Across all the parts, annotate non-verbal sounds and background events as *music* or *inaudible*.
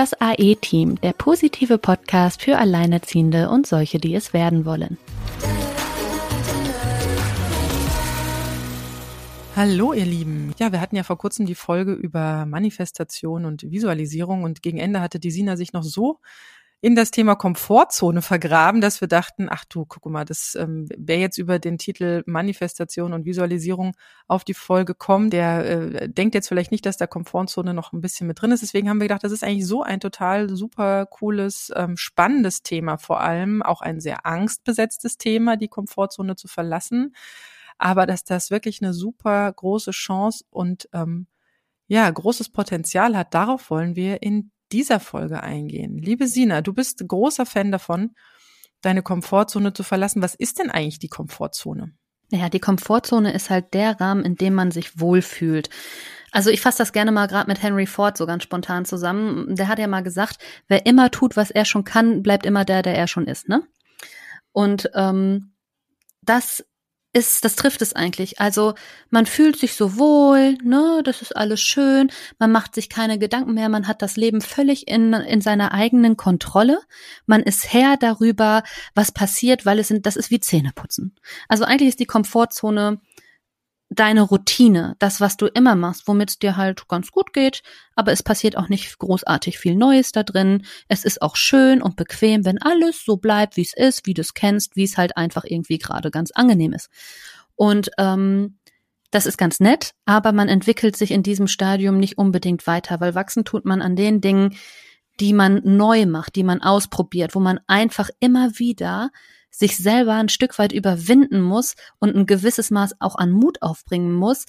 Das AE-Team, der positive Podcast für Alleinerziehende und solche, die es werden wollen. Hallo ihr Lieben. Ja, wir hatten ja vor kurzem die Folge über Manifestation und Visualisierung und gegen Ende hatte die Sina sich noch so in das Thema Komfortzone vergraben, dass wir dachten, ach du, guck mal, das ähm, wer jetzt über den Titel Manifestation und Visualisierung auf die Folge kommt, der äh, denkt jetzt vielleicht nicht, dass da Komfortzone noch ein bisschen mit drin ist. Deswegen haben wir gedacht, das ist eigentlich so ein total super cooles, ähm, spannendes Thema, vor allem auch ein sehr angstbesetztes Thema, die Komfortzone zu verlassen. Aber dass das wirklich eine super große Chance und ähm, ja, großes Potenzial hat, darauf wollen wir in dieser Folge eingehen. Liebe Sina, du bist großer Fan davon, deine Komfortzone zu verlassen. Was ist denn eigentlich die Komfortzone? Naja, die Komfortzone ist halt der Rahmen, in dem man sich wohlfühlt. Also ich fasse das gerne mal gerade mit Henry Ford so ganz spontan zusammen. Der hat ja mal gesagt, wer immer tut, was er schon kann, bleibt immer der, der er schon ist, ne? Und ähm, das ist, das trifft es eigentlich. Also man fühlt sich so wohl, ne, das ist alles schön, man macht sich keine Gedanken mehr, man hat das Leben völlig in, in seiner eigenen Kontrolle. Man ist Herr darüber, was passiert, weil es sind, das ist wie Zähneputzen. Also eigentlich ist die Komfortzone deine Routine, das, was du immer machst, womit es dir halt ganz gut geht, aber es passiert auch nicht großartig viel Neues da drin. Es ist auch schön und bequem, wenn alles so bleibt, wie es ist, wie du es kennst, wie es halt einfach irgendwie gerade ganz angenehm ist. Und ähm, das ist ganz nett, aber man entwickelt sich in diesem Stadium nicht unbedingt weiter, weil wachsen tut man an den Dingen, die man neu macht, die man ausprobiert, wo man einfach immer wieder sich selber ein Stück weit überwinden muss und ein gewisses Maß auch an Mut aufbringen muss,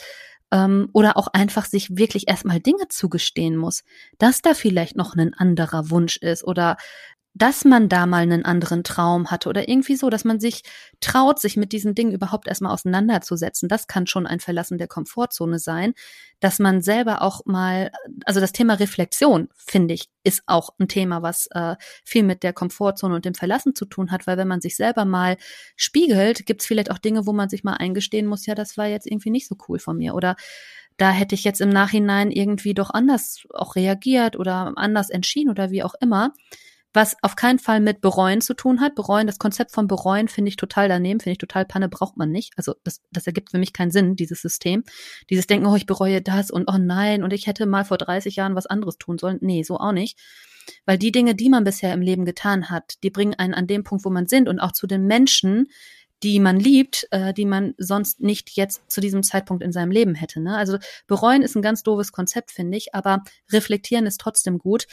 ähm, oder auch einfach sich wirklich erstmal Dinge zugestehen muss, dass da vielleicht noch ein anderer Wunsch ist oder dass man da mal einen anderen Traum hatte oder irgendwie so, dass man sich traut, sich mit diesen Dingen überhaupt erstmal auseinanderzusetzen. Das kann schon ein Verlassen der Komfortzone sein, dass man selber auch mal, also das Thema Reflexion, finde ich, ist auch ein Thema, was äh, viel mit der Komfortzone und dem Verlassen zu tun hat, weil wenn man sich selber mal spiegelt, gibt es vielleicht auch Dinge, wo man sich mal eingestehen muss, ja, das war jetzt irgendwie nicht so cool von mir oder da hätte ich jetzt im Nachhinein irgendwie doch anders auch reagiert oder anders entschieden oder wie auch immer was auf keinen Fall mit bereuen zu tun hat. Bereuen, das Konzept von bereuen finde ich total daneben, finde ich total Panne, braucht man nicht. Also das, das ergibt für mich keinen Sinn, dieses System. Dieses Denken, oh, ich bereue das und oh nein, und ich hätte mal vor 30 Jahren was anderes tun sollen. Nee, so auch nicht. Weil die Dinge, die man bisher im Leben getan hat, die bringen einen an dem Punkt, wo man sind und auch zu den Menschen, die man liebt, äh, die man sonst nicht jetzt zu diesem Zeitpunkt in seinem Leben hätte. Ne? Also bereuen ist ein ganz doofes Konzept, finde ich, aber reflektieren ist trotzdem gut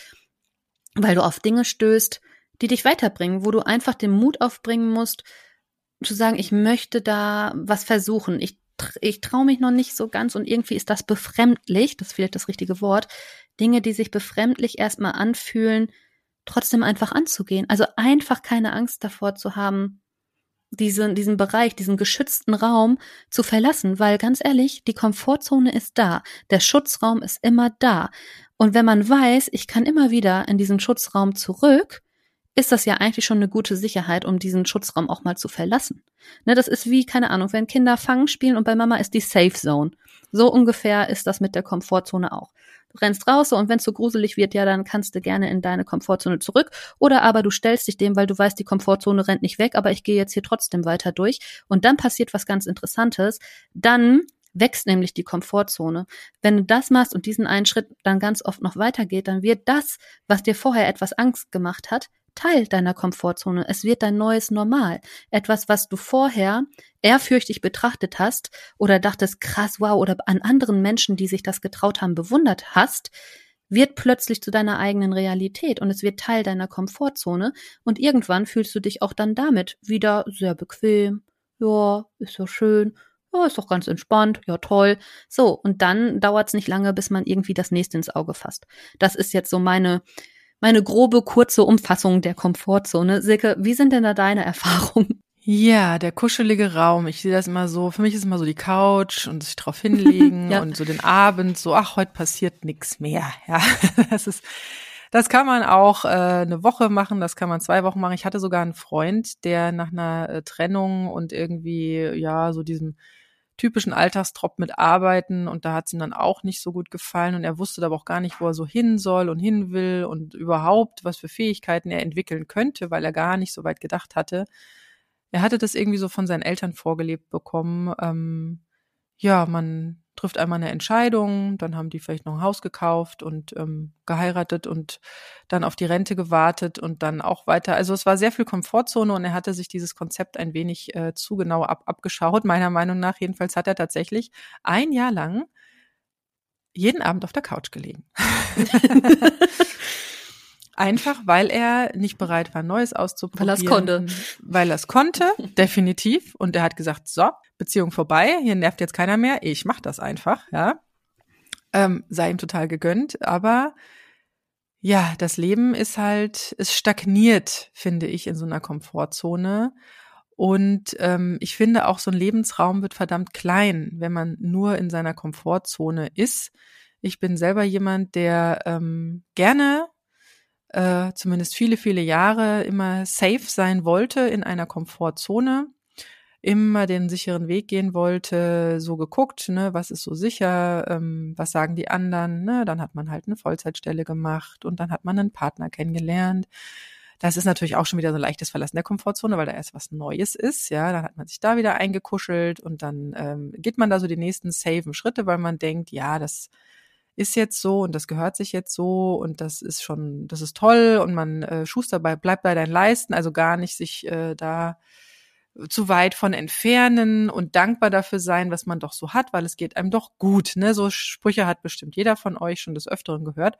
weil du auf Dinge stößt, die dich weiterbringen, wo du einfach den Mut aufbringen musst, zu sagen, ich möchte da was versuchen. Ich, ich traue mich noch nicht so ganz und irgendwie ist das befremdlich, das ist vielleicht das richtige Wort, Dinge, die sich befremdlich erstmal anfühlen, trotzdem einfach anzugehen. Also einfach keine Angst davor zu haben, diesen, diesen Bereich, diesen geschützten Raum zu verlassen, weil ganz ehrlich, die Komfortzone ist da, der Schutzraum ist immer da. Und wenn man weiß, ich kann immer wieder in diesen Schutzraum zurück, ist das ja eigentlich schon eine gute Sicherheit, um diesen Schutzraum auch mal zu verlassen. Ne, das ist wie, keine Ahnung, wenn Kinder Fangen spielen und bei Mama ist die Safe Zone. So ungefähr ist das mit der Komfortzone auch. Rennst raus und wenn es so gruselig wird, ja, dann kannst du gerne in deine Komfortzone zurück. Oder aber du stellst dich dem, weil du weißt, die Komfortzone rennt nicht weg, aber ich gehe jetzt hier trotzdem weiter durch. Und dann passiert was ganz Interessantes. Dann wächst nämlich die Komfortzone. Wenn du das machst und diesen einen Schritt dann ganz oft noch weitergeht, dann wird das, was dir vorher etwas Angst gemacht hat, Teil deiner Komfortzone. Es wird dein neues Normal. Etwas, was du vorher ehrfürchtig betrachtet hast oder dachtest, krass, wow, oder an anderen Menschen, die sich das getraut haben, bewundert hast, wird plötzlich zu deiner eigenen Realität und es wird Teil deiner Komfortzone und irgendwann fühlst du dich auch dann damit wieder sehr bequem. Ja, ist ja schön. Ja, ist doch ganz entspannt. Ja, toll. So, und dann dauert es nicht lange, bis man irgendwie das nächste ins Auge fasst. Das ist jetzt so meine meine grobe, kurze Umfassung der Komfortzone. Silke, wie sind denn da deine Erfahrungen? Ja, der kuschelige Raum. Ich sehe das immer so, für mich ist immer so die Couch und sich drauf hinlegen *laughs* ja. und so den Abend, so, ach, heute passiert nichts mehr. *laughs* Ja, das ist, das kann man auch äh, eine Woche machen, das kann man zwei Wochen machen. Ich hatte sogar einen Freund, der nach einer äh, Trennung und irgendwie, ja, so diesem typischen Alltagstrop mit Arbeiten und da hat es ihm dann auch nicht so gut gefallen und er wusste aber auch gar nicht, wo er so hin soll und hin will und überhaupt, was für Fähigkeiten er entwickeln könnte, weil er gar nicht so weit gedacht hatte. Er hatte das irgendwie so von seinen Eltern vorgelebt bekommen. Ähm, ja, man trifft einmal eine Entscheidung, dann haben die vielleicht noch ein Haus gekauft und ähm, geheiratet und dann auf die Rente gewartet und dann auch weiter. Also es war sehr viel Komfortzone und er hatte sich dieses Konzept ein wenig äh, zu genau ab, abgeschaut, meiner Meinung nach. Jedenfalls hat er tatsächlich ein Jahr lang jeden Abend auf der Couch gelegen. *laughs* *laughs* Einfach, weil er nicht bereit war, Neues auszuprobieren. Weil er es konnte. Weil er es konnte, *laughs* definitiv. Und er hat gesagt, so, Beziehung vorbei, hier nervt jetzt keiner mehr, ich mach das einfach, ja. Ähm, sei ihm total gegönnt, aber ja, das Leben ist halt, es stagniert, finde ich, in so einer Komfortzone. Und ähm, ich finde auch, so ein Lebensraum wird verdammt klein, wenn man nur in seiner Komfortzone ist. Ich bin selber jemand, der ähm, gerne äh, zumindest viele, viele Jahre immer safe sein wollte in einer Komfortzone, immer den sicheren Weg gehen wollte, so geguckt, ne, was ist so sicher, ähm, was sagen die anderen, ne, dann hat man halt eine Vollzeitstelle gemacht und dann hat man einen Partner kennengelernt. Das ist natürlich auch schon wieder so ein leichtes Verlassen der Komfortzone, weil da erst was Neues ist, ja, dann hat man sich da wieder eingekuschelt und dann ähm, geht man da so die nächsten safen Schritte, weil man denkt, ja, das ist jetzt so und das gehört sich jetzt so und das ist schon, das ist toll und man äh, Schuster bei, bleibt bei deinen Leisten, also gar nicht sich äh, da zu weit von entfernen und dankbar dafür sein, was man doch so hat, weil es geht einem doch gut. Ne? So Sprüche hat bestimmt jeder von euch schon des Öfteren gehört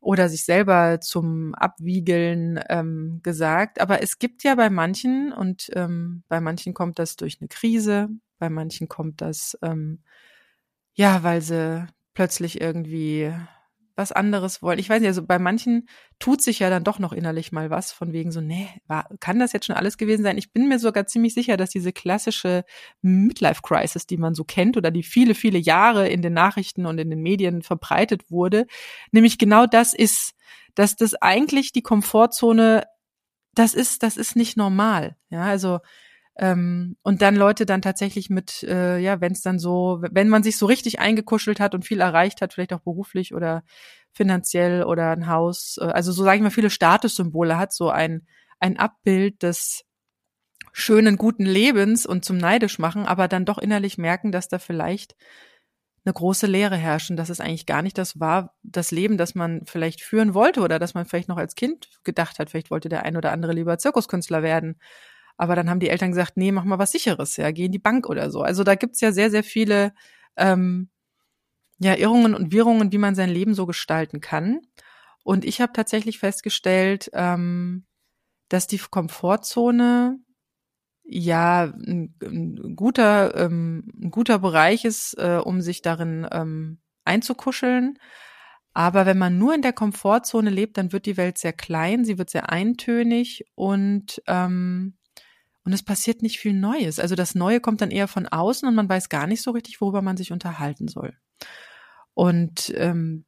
oder sich selber zum Abwiegeln ähm, gesagt. Aber es gibt ja bei manchen und ähm, bei manchen kommt das durch eine Krise, bei manchen kommt das ähm, ja, weil sie plötzlich irgendwie was anderes wollen. Ich weiß nicht, also bei manchen tut sich ja dann doch noch innerlich mal was von wegen so, nee, war, kann das jetzt schon alles gewesen sein? Ich bin mir sogar ziemlich sicher, dass diese klassische Midlife-Crisis, die man so kennt oder die viele, viele Jahre in den Nachrichten und in den Medien verbreitet wurde, nämlich genau das ist, dass das eigentlich die Komfortzone, das ist, das ist nicht normal. Ja, also ähm, und dann Leute dann tatsächlich mit, äh, ja, wenn es dann so, wenn man sich so richtig eingekuschelt hat und viel erreicht hat, vielleicht auch beruflich oder finanziell oder ein Haus, äh, also so sage ich mal, viele Statussymbole hat, so ein, ein Abbild des schönen, guten Lebens und zum neidisch machen, aber dann doch innerlich merken, dass da vielleicht eine große Leere herrschen, dass es eigentlich gar nicht das war, das Leben, das man vielleicht führen wollte oder dass man vielleicht noch als Kind gedacht hat, vielleicht wollte der ein oder andere lieber Zirkuskünstler werden aber dann haben die Eltern gesagt, nee, mach mal was sicheres, ja, geh in die Bank oder so. Also da gibt's ja sehr, sehr viele ähm, ja, Irrungen und Wirrungen, wie man sein Leben so gestalten kann. Und ich habe tatsächlich festgestellt, ähm, dass die Komfortzone ja ein, ein guter, ähm, ein guter Bereich ist, äh, um sich darin ähm, einzukuscheln. Aber wenn man nur in der Komfortzone lebt, dann wird die Welt sehr klein, sie wird sehr eintönig und ähm, und es passiert nicht viel Neues. Also das Neue kommt dann eher von außen und man weiß gar nicht so richtig, worüber man sich unterhalten soll. Und ähm,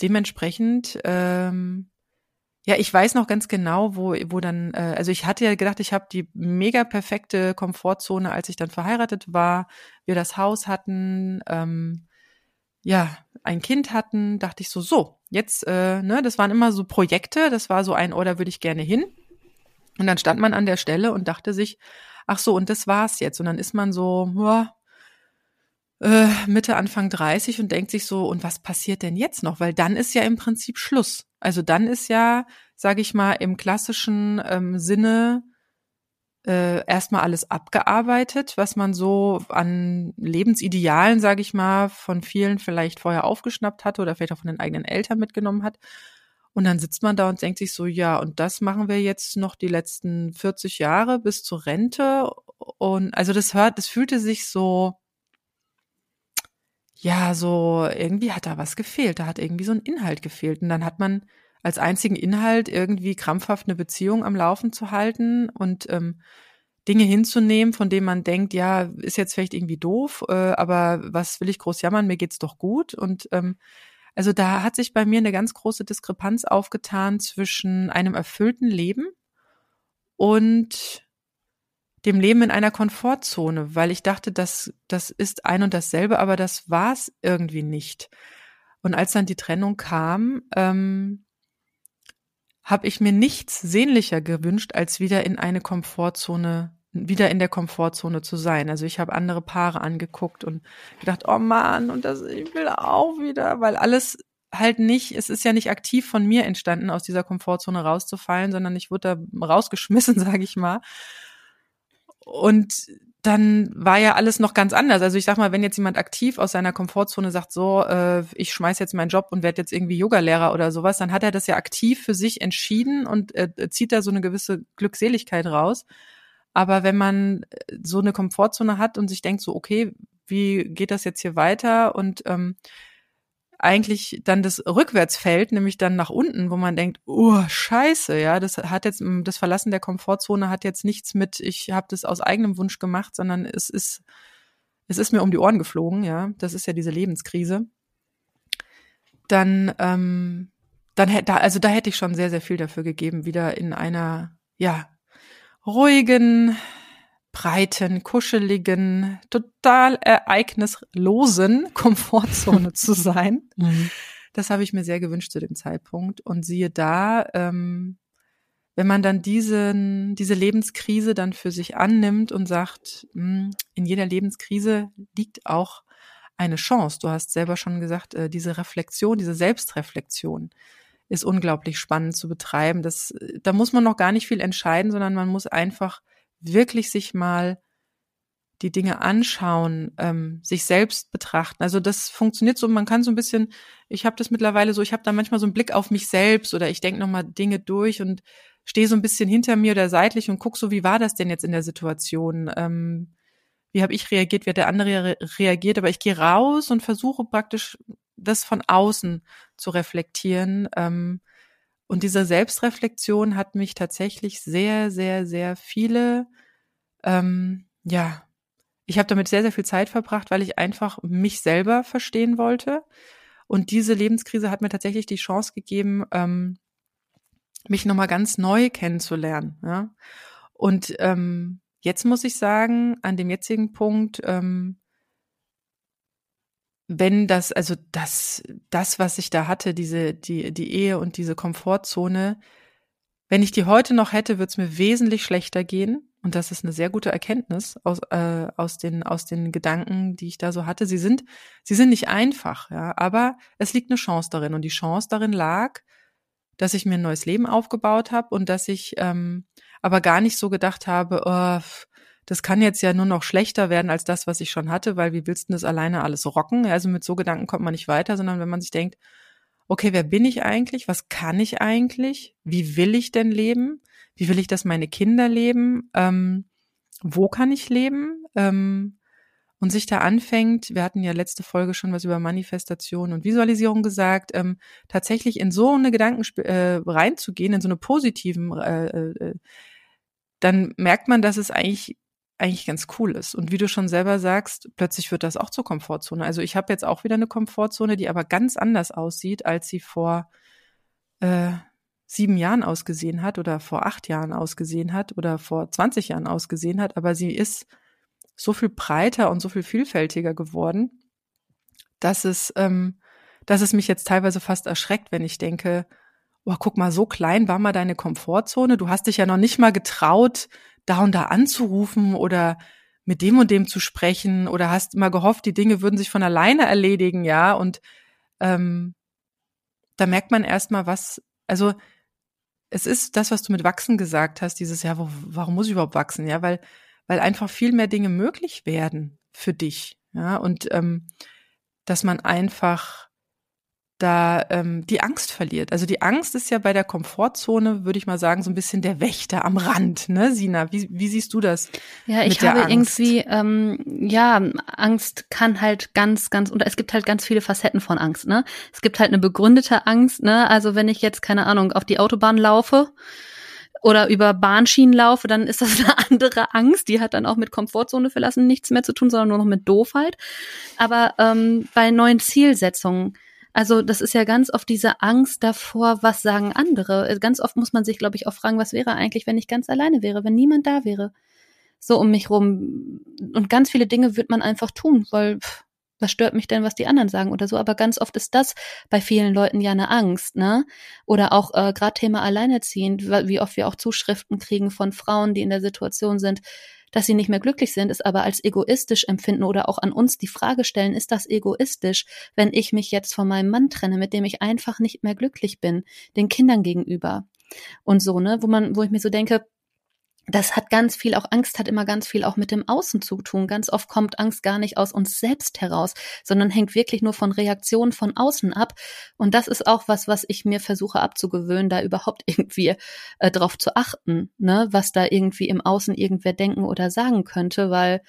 dementsprechend, ähm, ja, ich weiß noch ganz genau, wo, wo dann, äh, also ich hatte ja gedacht, ich habe die mega perfekte Komfortzone, als ich dann verheiratet war, wir das Haus hatten, ähm, ja, ein Kind hatten, dachte ich so, so, jetzt, äh, ne, das waren immer so Projekte, das war so ein, oh, da würde ich gerne hin. Und dann stand man an der Stelle und dachte sich, ach so, und das war's jetzt. Und dann ist man so, ja, äh, Mitte, Anfang 30 und denkt sich so, und was passiert denn jetzt noch? Weil dann ist ja im Prinzip Schluss. Also dann ist ja, sage ich mal, im klassischen ähm, Sinne äh, erstmal alles abgearbeitet, was man so an Lebensidealen, sage ich mal, von vielen vielleicht vorher aufgeschnappt hatte oder vielleicht auch von den eigenen Eltern mitgenommen hat. Und dann sitzt man da und denkt sich so, ja, und das machen wir jetzt noch die letzten 40 Jahre bis zur Rente. Und also das hört, das fühlte sich so, ja, so, irgendwie hat da was gefehlt. Da hat irgendwie so ein Inhalt gefehlt. Und dann hat man als einzigen Inhalt irgendwie krampfhaft eine Beziehung am Laufen zu halten und ähm, Dinge hinzunehmen, von denen man denkt, ja, ist jetzt vielleicht irgendwie doof, äh, aber was will ich groß jammern, mir geht's doch gut. Und ähm, also da hat sich bei mir eine ganz große Diskrepanz aufgetan zwischen einem erfüllten Leben und dem Leben in einer Komfortzone, weil ich dachte, das, das ist ein und dasselbe, aber das war es irgendwie nicht. Und als dann die Trennung kam, ähm, habe ich mir nichts sehnlicher gewünscht, als wieder in eine Komfortzone, wieder in der Komfortzone zu sein. Also ich habe andere Paare angeguckt und gedacht, oh Mann, und das, ich will auch wieder, weil alles halt nicht, es ist ja nicht aktiv von mir entstanden, aus dieser Komfortzone rauszufallen, sondern ich wurde da rausgeschmissen, *laughs* sage ich mal. Und dann war ja alles noch ganz anders. Also ich sag mal, wenn jetzt jemand aktiv aus seiner Komfortzone sagt, so, äh, ich schmeiß jetzt meinen Job und werde jetzt irgendwie Yogalehrer oder sowas, dann hat er das ja aktiv für sich entschieden und äh, zieht da so eine gewisse Glückseligkeit raus. Aber wenn man so eine Komfortzone hat und sich denkt, so, okay, wie geht das jetzt hier weiter? Und ähm, eigentlich dann das Rückwärtsfeld, nämlich dann nach unten, wo man denkt, oh Scheiße, ja, das hat jetzt das Verlassen der Komfortzone hat jetzt nichts mit, ich habe das aus eigenem Wunsch gemacht, sondern es ist es ist mir um die Ohren geflogen, ja, das ist ja diese Lebenskrise. Dann ähm, dann hätte also da hätte ich schon sehr sehr viel dafür gegeben, wieder in einer ja ruhigen breiten, kuscheligen, total ereignislosen *laughs* Komfortzone zu sein. *laughs* Mhm. Das habe ich mir sehr gewünscht zu dem Zeitpunkt. Und siehe da, ähm, wenn man dann diesen, diese Lebenskrise dann für sich annimmt und sagt, mh, hm, in jeder Lebenskrise liegt auch eine Chance. Du hast selber schon gesagt, äh, diese Reflexion, diese Selbstreflexion ist unglaublich spannend zu betreiben. Das, da muss man noch gar nicht viel entscheiden, sondern man muss einfach wirklich sich mal die Dinge anschauen, ähm, sich selbst betrachten. Also das funktioniert so, man kann so ein bisschen, ich habe das mittlerweile so, ich habe da manchmal so einen Blick auf mich selbst oder ich denke nochmal Dinge durch und stehe so ein bisschen hinter mir oder seitlich und guck so, wie war das denn jetzt in der Situation? Ähm, wie habe ich reagiert, wie hat der andere re reagiert? Aber ich gehe raus und versuche praktisch das von außen zu reflektieren. Ähm, und diese Selbstreflexion hat mich tatsächlich sehr, sehr, sehr viele, ähm, ja, ich habe damit sehr, sehr viel Zeit verbracht, weil ich einfach mich selber verstehen wollte. Und diese Lebenskrise hat mir tatsächlich die Chance gegeben, ähm, mich nochmal ganz neu kennenzulernen. Ja? Und ähm, jetzt muss ich sagen, an dem jetzigen Punkt ähm, wenn das, also das, das, was ich da hatte, diese, die, die Ehe und diese Komfortzone, wenn ich die heute noch hätte, würde es mir wesentlich schlechter gehen. Und das ist eine sehr gute Erkenntnis aus, äh, aus, den, aus den Gedanken, die ich da so hatte. Sie sind, sie sind nicht einfach, ja, aber es liegt eine Chance darin. Und die Chance darin lag, dass ich mir ein neues Leben aufgebaut habe und dass ich ähm, aber gar nicht so gedacht habe, oh, das kann jetzt ja nur noch schlechter werden als das, was ich schon hatte, weil wie willst du das alleine alles rocken? Also mit so Gedanken kommt man nicht weiter, sondern wenn man sich denkt, okay, wer bin ich eigentlich? Was kann ich eigentlich? Wie will ich denn leben? Wie will ich, dass meine Kinder leben? Ähm, wo kann ich leben? Ähm, und sich da anfängt, wir hatten ja letzte Folge schon was über Manifestation und Visualisierung gesagt, ähm, tatsächlich in so eine Gedanken äh, reinzugehen, in so eine positiven, äh, äh, dann merkt man, dass es eigentlich eigentlich ganz cool ist. Und wie du schon selber sagst, plötzlich wird das auch zur Komfortzone. Also ich habe jetzt auch wieder eine Komfortzone, die aber ganz anders aussieht, als sie vor äh, sieben Jahren ausgesehen hat oder vor acht Jahren ausgesehen hat oder vor 20 Jahren ausgesehen hat. Aber sie ist so viel breiter und so viel vielfältiger geworden, dass es, ähm, dass es mich jetzt teilweise fast erschreckt, wenn ich denke, oh, guck mal, so klein war mal deine Komfortzone. Du hast dich ja noch nicht mal getraut, da und da anzurufen oder mit dem und dem zu sprechen oder hast immer gehofft, die Dinge würden sich von alleine erledigen, ja. Und ähm, da merkt man erstmal, was, also es ist das, was du mit Wachsen gesagt hast, dieses, ja, wo, warum muss ich überhaupt wachsen? Ja, weil, weil einfach viel mehr Dinge möglich werden für dich. Ja, und ähm, dass man einfach da ähm, die Angst verliert. Also die Angst ist ja bei der Komfortzone, würde ich mal sagen, so ein bisschen der Wächter am Rand, ne, Sina? Wie, wie siehst du das? Ja, ich habe irgendwie, ähm, ja, Angst kann halt ganz, ganz, und es gibt halt ganz viele Facetten von Angst, ne? Es gibt halt eine begründete Angst, ne? Also wenn ich jetzt, keine Ahnung, auf die Autobahn laufe, oder über Bahnschienen laufe, dann ist das *laughs* eine andere Angst. Die hat dann auch mit Komfortzone verlassen nichts mehr zu tun, sondern nur noch mit Doofheit. Aber ähm, bei neuen Zielsetzungen, also das ist ja ganz oft diese Angst davor, was sagen andere. Ganz oft muss man sich, glaube ich, auch fragen, was wäre eigentlich, wenn ich ganz alleine wäre, wenn niemand da wäre. so um mich rum. Und ganz viele Dinge wird man einfach tun, weil pff, was stört mich denn, was die anderen sagen oder so. Aber ganz oft ist das bei vielen Leuten ja eine Angst, ne? Oder auch äh, gerade Thema Alleinerziehend, wie oft wir auch Zuschriften kriegen von Frauen, die in der Situation sind, dass sie nicht mehr glücklich sind, es aber als egoistisch empfinden oder auch an uns die Frage stellen, ist das egoistisch, wenn ich mich jetzt von meinem Mann trenne, mit dem ich einfach nicht mehr glücklich bin, den Kindern gegenüber und so, ne? Wo man, wo ich mir so denke, das hat ganz viel, auch Angst hat immer ganz viel auch mit dem Außen zu tun. Ganz oft kommt Angst gar nicht aus uns selbst heraus, sondern hängt wirklich nur von Reaktionen von außen ab. Und das ist auch was, was ich mir versuche abzugewöhnen, da überhaupt *laughs* irgendwie äh, drauf zu achten, ne, was da irgendwie im Außen irgendwer denken oder sagen könnte, weil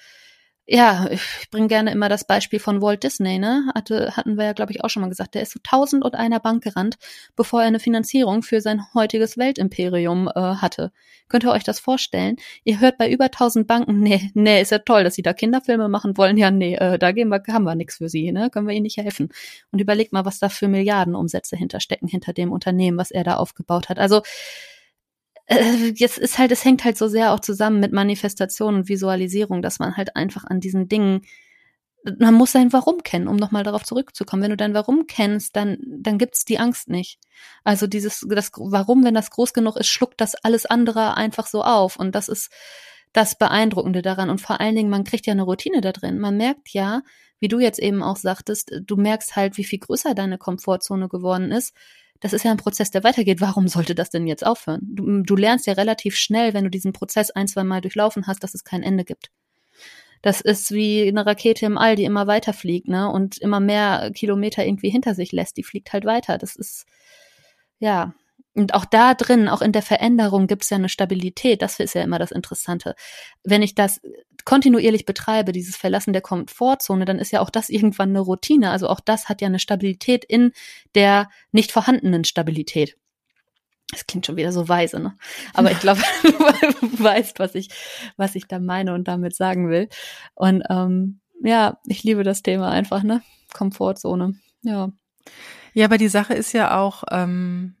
ja, ich bringe gerne immer das Beispiel von Walt Disney, ne? Hatte, hatten wir ja, glaube ich, auch schon mal gesagt. Der ist so tausend und einer Bank gerannt, bevor er eine Finanzierung für sein heutiges Weltimperium äh, hatte. Könnt ihr euch das vorstellen? Ihr hört bei über tausend Banken, *laughs* nee, nee, ist ja toll, dass sie da Kinderfilme machen wollen. Ja, nee, äh, da gehen wir, haben wir nichts für sie, ne? Können wir ihnen nicht helfen. Und überlegt mal, was da für Milliardenumsätze hinterstecken hinter dem Unternehmen, was er da aufgebaut hat. Also äh, jetzt ist halt, es hängt halt so sehr auch zusammen mit Manifestation und Visualisierung, dass man halt einfach an diesen Dingen, man muss sein Warum kennen, um nochmal darauf zurückzukommen. Wenn du dein Warum kennst, dann, dann gibt's die Angst nicht. Also dieses, das Warum, wenn das groß genug ist, schluckt das alles andere einfach so auf. Und das ist das Beeindruckende daran. Und vor allen Dingen, man kriegt ja eine Routine da drin. Man merkt ja, wie du jetzt eben auch sagtest, du merkst halt, wie viel größer deine Komfortzone geworden ist das ist ja ein Prozess, der weitergeht. Warum sollte das denn jetzt aufhören? Du, du lernst ja relativ schnell, wenn du diesen Prozess ein, zwei Mal durchlaufen hast, dass es kein Ende gibt. Das ist wie eine Rakete im All, die immer weiter fliegt, ne? Und immer mehr Kilometer irgendwie hinter sich lässt. Die fliegt halt weiter. Das ist, ja, und auch da drin, auch in der Veränderung gibt es ja eine Stabilität. Das ist ja immer das Interessante. Wenn ich das kontinuierlich betreibe, dieses Verlassen der Komfortzone, dann ist ja auch das irgendwann eine Routine. Also auch das hat ja eine Stabilität in der nicht vorhandenen Stabilität. Das klingt schon wieder so weise, ne? Aber ich glaube, *laughs* du weißt, was ich, was ich da meine und damit sagen will. Und ähm, ja, ich liebe das Thema einfach, ne? Komfortzone. Ja. Ja, aber die Sache ist ja auch, ähm,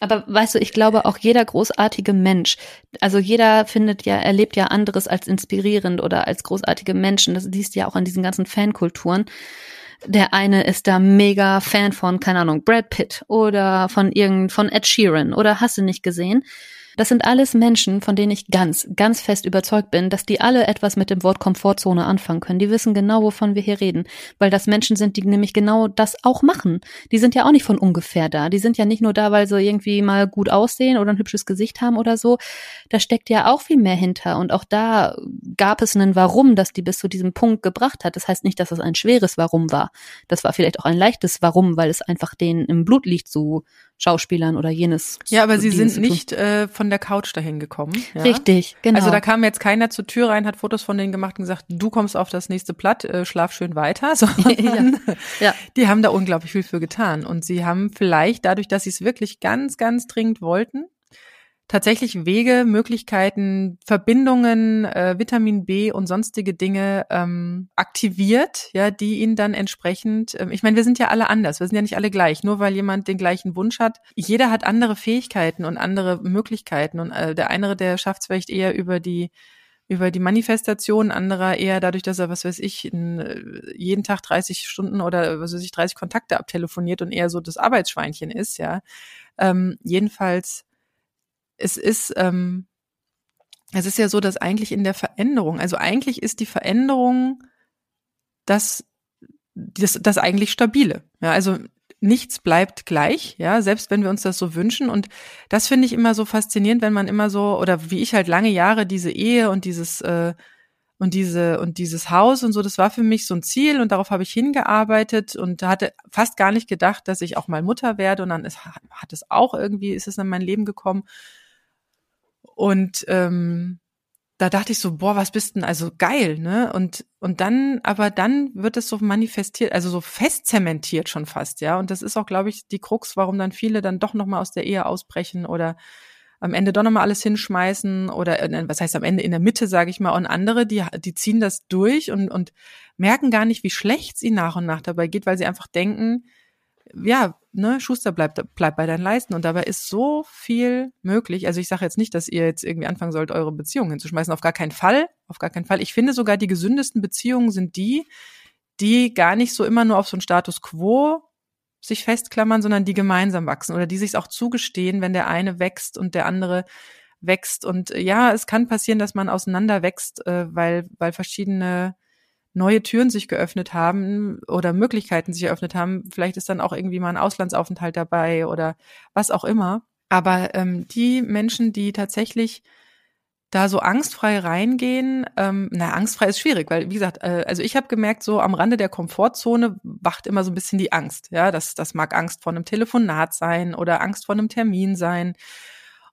aber weißt du, ich glaube auch jeder großartige Mensch, also jeder findet ja, erlebt ja anderes als inspirierend oder als großartige Menschen. Das liest ja auch an diesen ganzen Fankulturen. Der eine ist da mega Fan von, keine Ahnung, Brad Pitt oder von irgend, von Ed Sheeran oder hast du nicht gesehen? Das sind alles Menschen, von denen ich ganz, ganz fest überzeugt bin, dass die alle etwas mit dem Wort Komfortzone anfangen können. Die wissen genau, wovon wir hier reden, weil das Menschen sind, die nämlich genau das auch machen. Die sind ja auch nicht von ungefähr da. Die sind ja nicht nur da, weil sie irgendwie mal gut aussehen oder ein hübsches Gesicht haben oder so. Da steckt ja auch viel mehr hinter. Und auch da gab es einen Warum, das die bis zu diesem Punkt gebracht hat. Das heißt nicht, dass es ein schweres Warum war. Das war vielleicht auch ein leichtes Warum, weil es einfach denen im Blut liegt, so Schauspielern oder jenes. Ja, aber sie sind nicht äh, von der Couch dahin gekommen. Ja? Richtig, genau. Also da kam jetzt keiner zur Tür rein, hat Fotos von denen gemacht und gesagt, du kommst auf das nächste Blatt, äh, schlaf schön weiter. *laughs* Sondern *laughs* ja. ja. *laughs* die haben da unglaublich viel für getan. Und sie haben vielleicht dadurch, dass sie es wirklich ganz, ganz dringend wollten, tatsächlich Wege, Möglichkeiten, Verbindungen, äh, Vitamin B und sonstige Dinge ähm, aktiviert, ja, die ihn dann entsprechend, ähm, ich meine, wir sind ja alle anders, wir sind ja nicht alle gleich, nur weil jemand den gleichen Wunsch hat. Jeder hat andere Fähigkeiten und andere Möglichkeiten und äh, der eine, der schafft es vielleicht eher über die über die Manifestation, anderer eher dadurch, dass er, was weiß ich, äh, jeden Tag 30 Stunden oder was weiß ich, 30 Kontakte abtelefoniert und eher so das Arbeitsschweinchen ist, ja. Ähm, jedenfalls es ist, ähm, es ist ja so, dass eigentlich in der Veränderung, also eigentlich ist die Veränderung das, das, das eigentlich stabile. Ja, also nichts bleibt gleich, ja, selbst wenn wir uns das so wünschen. Und das finde ich immer so faszinierend, wenn man immer so, oder wie ich halt lange Jahre diese Ehe und dieses, äh, und diese, und dieses Haus und so, das war für mich so ein Ziel und darauf habe ich hingearbeitet und hatte fast gar nicht gedacht, dass ich auch mal Mutter werde. Und dann ist, hat es auch irgendwie, ist es in mein Leben gekommen. Und ähm, da dachte ich so, boah, was bist denn also geil, ne? Und und dann, aber dann wird es so manifestiert, also so festzementiert schon fast, ja. Und das ist auch, glaube ich, die Krux, warum dann viele dann doch noch mal aus der Ehe ausbrechen oder am Ende doch noch mal alles hinschmeißen oder äh, was heißt am Ende in der Mitte, sage ich mal. Und andere, die die ziehen das durch und und merken gar nicht, wie schlecht sie nach und nach dabei geht, weil sie einfach denken, ja, ne, Schuster bleibt bleibt bei deinen Leisten und dabei ist so viel möglich. Also ich sage jetzt nicht, dass ihr jetzt irgendwie anfangen sollt, eure Beziehungen hinzuschmeißen. Auf gar keinen Fall, auf gar keinen Fall. Ich finde sogar die gesündesten Beziehungen sind die, die gar nicht so immer nur auf so einen Status quo sich festklammern, sondern die gemeinsam wachsen oder die sich auch zugestehen, wenn der eine wächst und der andere wächst. Und ja, es kann passieren, dass man auseinander wächst, äh, weil, weil verschiedene neue Türen sich geöffnet haben oder Möglichkeiten sich eröffnet haben. Vielleicht ist dann auch irgendwie mal ein Auslandsaufenthalt dabei oder was auch immer. Aber ähm, die Menschen, die tatsächlich da so angstfrei reingehen, ähm, na, angstfrei ist schwierig, weil, wie gesagt, äh, also ich habe gemerkt, so am Rande der Komfortzone wacht immer so ein bisschen die Angst. Ja, das, das mag Angst vor einem Telefonat sein oder Angst vor einem Termin sein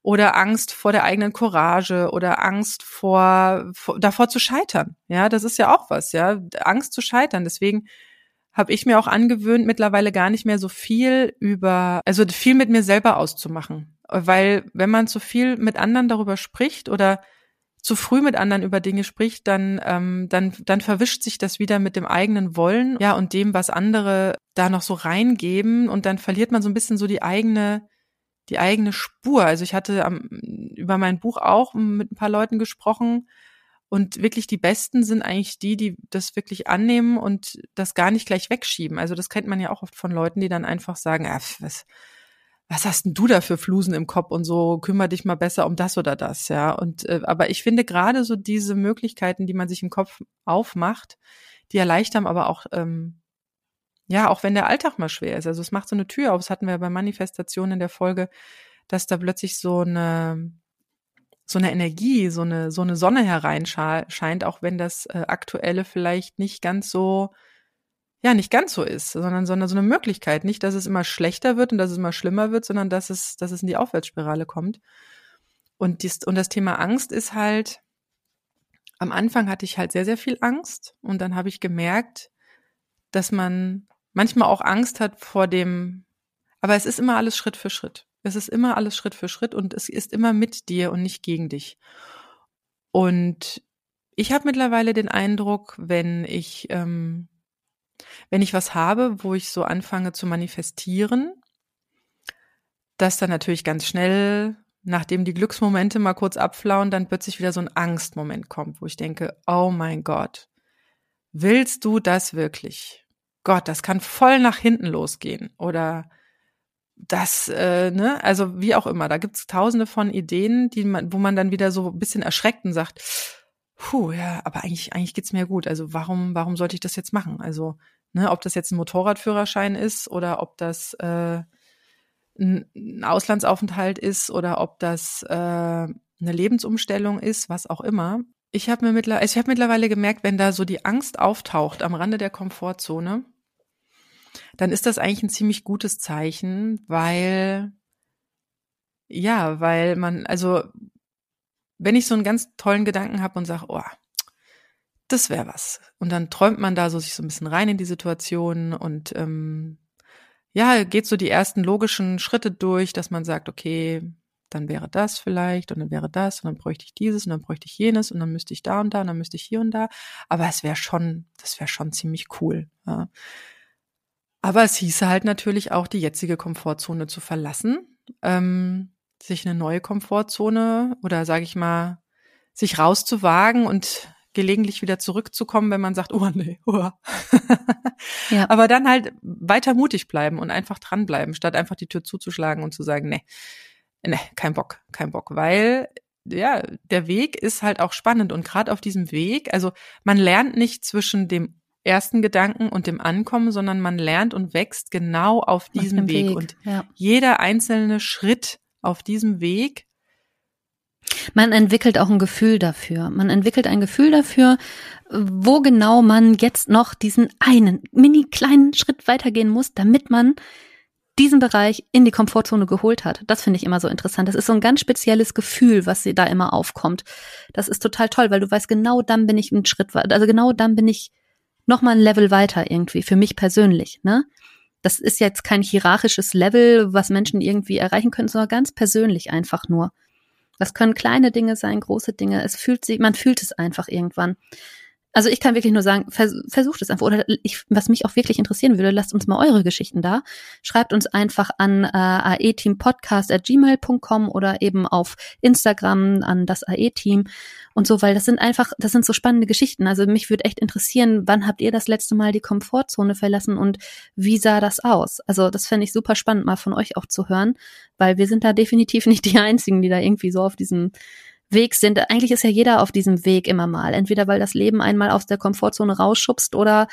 oder Angst vor der eigenen Courage oder Angst vor, vor davor zu scheitern. Ja, das ist ja auch was, ja, Angst zu scheitern. Deswegen habe ich mir auch angewöhnt, mittlerweile gar nicht mehr so viel über, also viel mit mir selber auszumachen. Weil wenn man zu viel mit anderen darüber spricht oder zu früh mit anderen über Dinge spricht, dann, ähm, dann, dann verwischt sich das wieder mit dem eigenen Wollen, ja, und dem, was andere da noch so reingeben und dann verliert man so ein bisschen so die eigene, die eigene Spur. Also ich hatte am, über mein Buch auch mit ein paar Leuten gesprochen und wirklich die Besten sind eigentlich die, die das wirklich annehmen und das gar nicht gleich wegschieben. Also das kennt man ja auch oft von Leuten, die dann einfach sagen, ah, was, was hast denn du da für Flusen im Kopf und so, kümmere dich mal besser um das oder das, ja. Und äh, aber ich finde gerade so diese Möglichkeiten, die man sich im Kopf aufmacht, die erleichtern aber auch ähm, ja, auch wenn der Alltag mal schwer ist. Also es macht so eine Tür auf. Das hatten wir bei Manifestationen in der Folge, dass da plötzlich so eine so eine Energie, so eine so eine Sonne hereinscheint, auch wenn das äh, aktuelle vielleicht nicht ganz so ja nicht ganz so ist, sondern sondern so eine Möglichkeit, nicht, dass es immer schlechter wird und dass es immer schlimmer wird, sondern dass es dass es in die Aufwärtsspirale kommt. Und dies, und das Thema Angst ist halt am Anfang hatte ich halt sehr sehr viel Angst und dann habe ich gemerkt, dass man manchmal auch Angst hat vor dem, aber es ist immer alles Schritt für Schritt. Es ist immer alles Schritt für Schritt und es ist immer mit dir und nicht gegen dich. Und ich habe mittlerweile den Eindruck, wenn ich, ähm, wenn ich was habe, wo ich so anfange zu manifestieren, dass dann natürlich ganz schnell, nachdem die Glücksmomente mal kurz abflauen, dann plötzlich wieder so ein Angstmoment kommt, wo ich denke, oh mein Gott, willst du das wirklich? Gott, das kann voll nach hinten losgehen oder das, äh, ne, also wie auch immer, da gibt's tausende von Ideen, die man, wo man dann wieder so ein bisschen erschreckt und sagt, puh, ja, aber eigentlich, eigentlich geht's mir gut. Also warum, warum sollte ich das jetzt machen? Also, ne, ob das jetzt ein Motorradführerschein ist oder ob das äh, ein Auslandsaufenthalt ist oder ob das äh, eine Lebensumstellung ist, was auch immer. Ich habe mir mittlerweile, also ich habe mittlerweile gemerkt, wenn da so die Angst auftaucht am Rande der Komfortzone, dann ist das eigentlich ein ziemlich gutes Zeichen, weil ja, weil man, also wenn ich so einen ganz tollen Gedanken habe und sage, oh, das wäre was. Und dann träumt man da so sich so ein bisschen rein in die Situation und ähm, ja, geht so die ersten logischen Schritte durch, dass man sagt, okay, dann wäre das vielleicht und dann wäre das und dann bräuchte ich dieses und dann bräuchte ich jenes und dann müsste ich da und da und dann müsste ich hier und da. Aber es wäre schon, das wäre schon ziemlich cool. Ja. Aber es hieße halt natürlich auch, die jetzige Komfortzone zu verlassen, ähm, sich eine neue Komfortzone oder sage ich mal, sich rauszuwagen und gelegentlich wieder zurückzukommen, wenn man sagt, oh nee, oh. ja. *laughs* Aber dann halt weiter mutig bleiben und einfach dranbleiben, statt einfach die Tür zuzuschlagen und zu sagen, nee, nee, kein Bock, kein Bock, weil ja, der Weg ist halt auch spannend und gerade auf diesem Weg, also man lernt nicht zwischen dem ersten Gedanken und dem Ankommen, sondern man lernt und wächst genau auf diesem Weg. Weg. Und ja. jeder einzelne Schritt auf diesem Weg man entwickelt auch ein Gefühl dafür. Man entwickelt ein Gefühl dafür, wo genau man jetzt noch diesen einen mini kleinen Schritt weitergehen muss, damit man diesen Bereich in die Komfortzone geholt hat. Das finde ich immer so interessant. Das ist so ein ganz spezielles Gefühl, was da immer aufkommt. Das ist total toll, weil du weißt, genau dann bin ich einen Schritt weiter, also genau dann bin ich noch mal ein Level weiter irgendwie, für mich persönlich, ne? Das ist jetzt kein hierarchisches Level, was Menschen irgendwie erreichen können, sondern ganz persönlich einfach nur. Das können kleine Dinge sein, große Dinge. Es fühlt sich, man fühlt es einfach irgendwann. Also ich kann wirklich nur sagen, vers versucht es einfach. Oder ich, was mich auch wirklich interessieren würde, lasst uns mal eure Geschichten da. Schreibt uns einfach an äh, aeteampodcast.gmail.com oder eben auf Instagram an das AE-Team und so, weil das sind einfach, das sind so spannende Geschichten. Also mich würde echt interessieren, wann habt ihr das letzte Mal die Komfortzone verlassen und wie sah das aus? Also das fände ich super spannend, mal von euch auch zu hören, weil wir sind da definitiv nicht die Einzigen, die da irgendwie so auf diesem Weg sind. Eigentlich ist ja jeder auf diesem Weg immer mal. Entweder weil das Leben einmal aus der Komfortzone rausschubst oder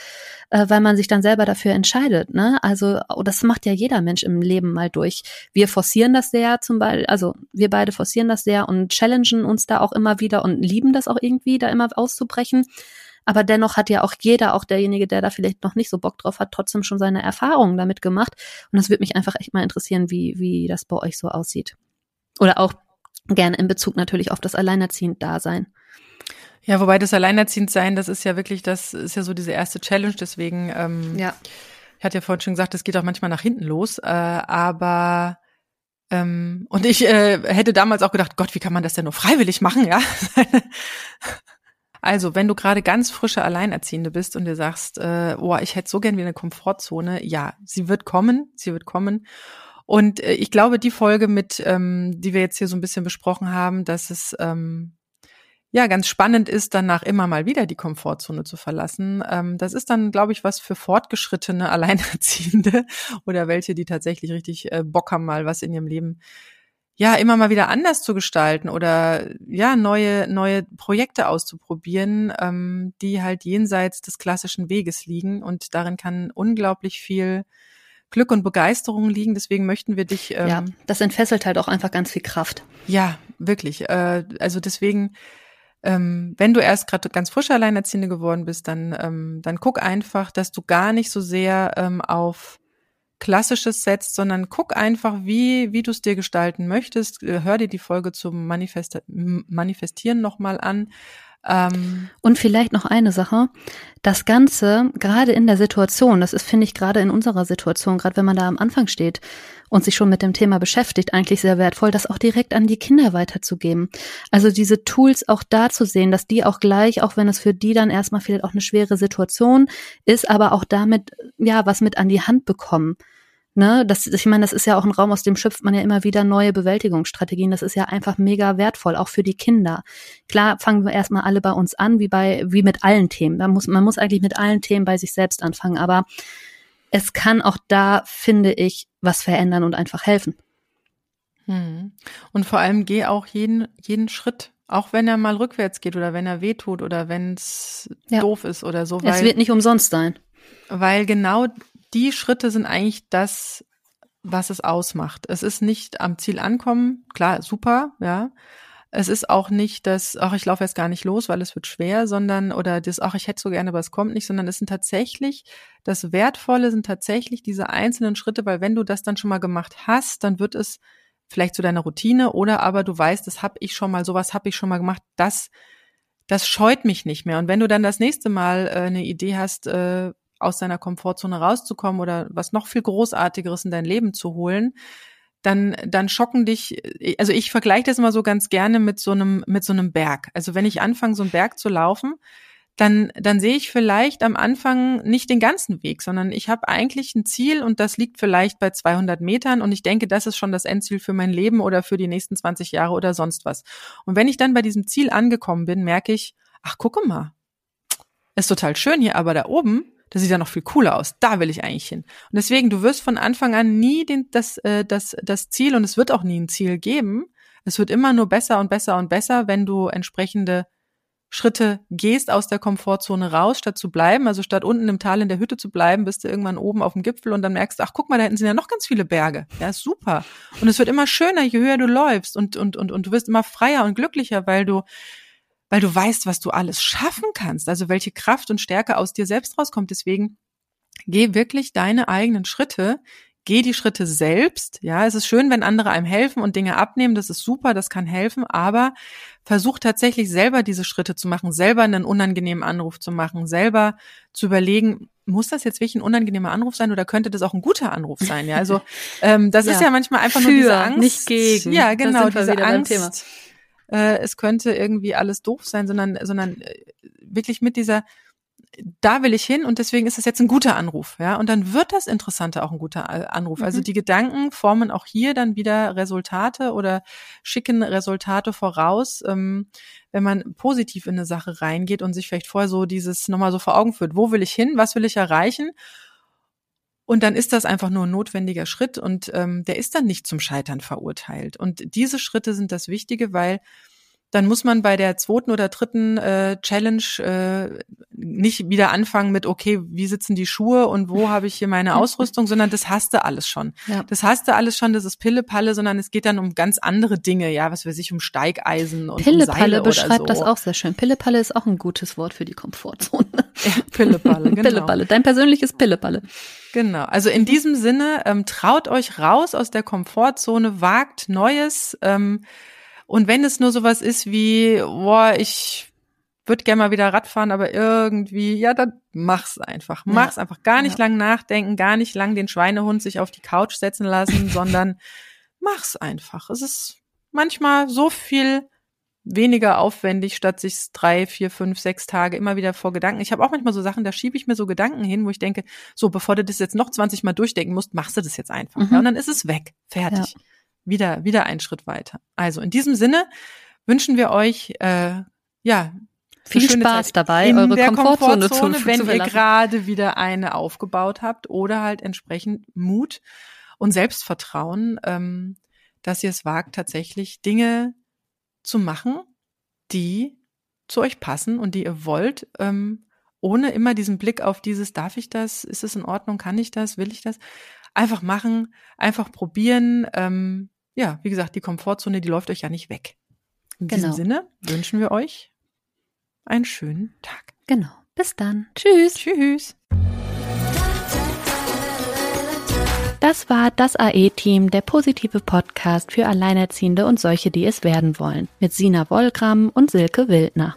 äh, weil man sich dann selber dafür entscheidet. Ne? Also oh, das macht ja jeder Mensch im Leben mal durch. Wir forcieren das sehr zum Beispiel, also wir beide forcieren das sehr und challengen uns da auch immer wieder und lieben das auch irgendwie, da immer auszubrechen. Aber dennoch hat ja auch jeder, auch derjenige, der da vielleicht noch nicht so Bock drauf hat, trotzdem schon seine Erfahrungen damit gemacht. Und das würde mich einfach echt mal interessieren, wie, wie das bei euch so aussieht. Oder auch gerne in Bezug natürlich auf das Alleinerziehend-Dasein. Ja, wobei das Alleinerziehend-Sein, das ist ja wirklich, das ist ja so diese erste Challenge, deswegen, ähm, ja. ich hatte ja vorhin schon gesagt, das geht auch manchmal nach hinten los, äh, aber ähm, und ich äh, hätte damals auch gedacht, Gott, wie kann man das denn nur freiwillig machen, ja? *laughs* also, wenn du gerade ganz frische Alleinerziehende bist und dir sagst, äh, oh, ich hätte so gern wie eine Komfortzone, ja, sie wird kommen, sie wird kommen. Und äh, ich glaube, die Folge mit, ähm, die wir jetzt hier so ein bisschen besprochen haben, dass es ähm, ja ganz spannend ist, danach immer mal wieder die Komfortzone zu verlassen. Ähm, das ist dann, glaube ich, was für fortgeschrittene *laughs* Alleinerziehende oder welche, die tatsächlich richtig äh, Bock haben, mal was in ihrem Leben ja immer mal wieder anders zu gestalten oder ja neue neue Projekte auszuprobieren, ähm, die halt jenseits des klassischen Weges liegen und darin kann unglaublich viel Glück und Begeisterung liegen. Deswegen möchten wir dich. Ähm, ja, das entfesselt halt auch einfach ganz viel Kraft. Ja, wirklich. Äh, also deswegen, ähm, wenn du erst gerade ganz frisch Alleinerziehende geworden bist, dann, ähm, dann guck einfach, dass du gar nicht so sehr ähm, auf Klassisches setzt, sondern guck einfach, wie, wie du es dir gestalten möchtest. Äh, hör dir die Folge zum Manifest Manifestieren nochmal an. Ähm, und vielleicht noch eine Sache. Das Ganze, gerade in der Situation, das ist, finde ich, gerade in unserer Situation, gerade wenn man da am Anfang steht und sich schon mit dem Thema beschäftigt, eigentlich sehr wertvoll, das auch direkt an die Kinder weiterzugeben. Also diese Tools auch da zu sehen, dass die auch gleich, auch wenn es für die dann erstmal vielleicht auch eine schwere Situation ist, aber auch damit, ja, was mit an die Hand bekommen. Ne, das, ich meine, das ist ja auch ein Raum, aus dem schöpft man ja immer wieder neue Bewältigungsstrategien. Das ist ja einfach mega wertvoll, auch für die Kinder. Klar, fangen wir erstmal alle bei uns an, wie bei, wie mit allen Themen. Man muss, man muss eigentlich mit allen Themen bei sich selbst anfangen, aber es kann auch da, finde ich, was verändern und einfach helfen. Hm. Und vor allem geh auch jeden, jeden Schritt, auch wenn er mal rückwärts geht oder wenn er weh tut oder wenn es ja. doof ist oder so. Weil, es wird nicht umsonst sein. Weil genau die Schritte sind eigentlich das, was es ausmacht. Es ist nicht am Ziel ankommen, klar, super, ja. Es ist auch nicht das, ach, ich laufe jetzt gar nicht los, weil es wird schwer, sondern, oder das, ach, ich hätte so gerne, aber es kommt nicht, sondern es sind tatsächlich, das Wertvolle sind tatsächlich diese einzelnen Schritte, weil wenn du das dann schon mal gemacht hast, dann wird es vielleicht zu deiner Routine oder aber du weißt, das habe ich schon mal, sowas habe ich schon mal gemacht, das, das scheut mich nicht mehr. Und wenn du dann das nächste Mal äh, eine Idee hast, äh, aus deiner Komfortzone rauszukommen oder was noch viel Großartigeres in dein Leben zu holen, dann, dann schocken dich, also ich vergleiche das immer so ganz gerne mit so einem, mit so einem Berg. Also wenn ich anfange, so einen Berg zu laufen, dann, dann sehe ich vielleicht am Anfang nicht den ganzen Weg, sondern ich habe eigentlich ein Ziel und das liegt vielleicht bei 200 Metern und ich denke, das ist schon das Endziel für mein Leben oder für die nächsten 20 Jahre oder sonst was. Und wenn ich dann bei diesem Ziel angekommen bin, merke ich, ach, gucke mal, ist total schön hier, aber da oben, das sieht ja noch viel cooler aus. Da will ich eigentlich hin. Und deswegen, du wirst von Anfang an nie den, das, äh, das, das Ziel und es wird auch nie ein Ziel geben. Es wird immer nur besser und besser und besser, wenn du entsprechende Schritte gehst aus der Komfortzone raus, statt zu bleiben. Also statt unten im Tal in der Hütte zu bleiben, bist du irgendwann oben auf dem Gipfel und dann merkst du, ach guck mal, da hinten sind ja noch ganz viele Berge. Ja, super. Und es wird immer schöner, je höher du läufst und, und, und, und du wirst immer freier und glücklicher, weil du weil du weißt, was du alles schaffen kannst, also welche Kraft und Stärke aus dir selbst rauskommt. Deswegen geh wirklich deine eigenen Schritte, geh die Schritte selbst. Ja, es ist schön, wenn andere einem helfen und Dinge abnehmen, das ist super, das kann helfen, aber versuch tatsächlich selber diese Schritte zu machen, selber einen unangenehmen Anruf zu machen, selber zu überlegen, muss das jetzt wirklich ein unangenehmer Anruf sein oder könnte das auch ein guter Anruf sein? Ja, also *laughs* ähm, das ja. ist ja manchmal einfach Für, nur diese Angst, nicht gegen. Ja, genau, diese Angst äh, es könnte irgendwie alles doof sein, sondern, sondern äh, wirklich mit dieser da will ich hin und deswegen ist es jetzt ein guter Anruf, ja. Und dann wird das Interessante auch ein guter Anruf. Also mhm. Also die Gedanken formen auch hier dann wieder Resultate oder schicken Resultate voraus, ähm, wenn man positiv in eine Sache reingeht und sich vielleicht vorher so dieses nochmal so vor Augen führt. Wo will ich hin? Was will ich erreichen? Und dann ist das einfach nur ein notwendiger Schritt und ähm, der ist dann nicht zum Scheitern verurteilt. Und diese Schritte sind das Wichtige, weil dann muss man bei der zweiten oder dritten äh, Challenge äh, nicht wieder anfangen mit, okay, wie sitzen die Schuhe und wo habe ich hier meine *laughs* Ausrüstung, sondern das hast du alles schon. Ja. Das hast du alles schon, das ist Pille-Palle, sondern es geht dann um ganz andere Dinge, ja, was weiß ich, um Steigeisen und Pille-Palle um beschreibt so. das auch sehr schön. Pille-Palle ist auch ein gutes Wort für die Komfortzone. Ja, Pille-Palle, *laughs* genau. Pille-Palle, dein persönliches Pille-Palle. Genau, also in diesem Sinne, ähm, traut euch raus aus der Komfortzone, wagt Neues, ähm, und wenn es nur sowas ist wie, boah, ich würde gerne mal wieder Radfahren, aber irgendwie, ja, dann mach's einfach. Mach's ja. einfach. Gar nicht ja. lang nachdenken, gar nicht lang den Schweinehund sich auf die Couch setzen lassen, *laughs* sondern mach's einfach. Es ist manchmal so viel weniger aufwendig, statt sich drei, vier, fünf, sechs Tage immer wieder vor Gedanken. Ich habe auch manchmal so Sachen, da schiebe ich mir so Gedanken hin, wo ich denke, so, bevor du das jetzt noch 20 Mal durchdenken musst, machst du das jetzt einfach. Mhm. Ja, und dann ist es weg. Fertig. Ja wieder, wieder einen Schritt weiter. Also in diesem Sinne wünschen wir euch, äh, ja, viel Spaß Zeit dabei, eure Komfortzone, Komfortzone zu, wenn zu ihr gerade wieder eine aufgebaut habt oder halt entsprechend Mut und Selbstvertrauen, ähm, dass ihr es wagt, tatsächlich Dinge zu machen, die zu euch passen und die ihr wollt, ähm, ohne immer diesen Blick auf dieses, darf ich das, ist es in Ordnung, kann ich das, will ich das? Einfach machen, einfach probieren, ähm, ja, wie gesagt, die Komfortzone, die läuft euch ja nicht weg. In genau. diesem Sinne wünschen wir euch einen schönen Tag. Genau. Bis dann. Tschüss. Tschüss. Das war das AE-Team, der positive Podcast für Alleinerziehende und solche, die es werden wollen, mit Sina Wollgramm und Silke Wildner.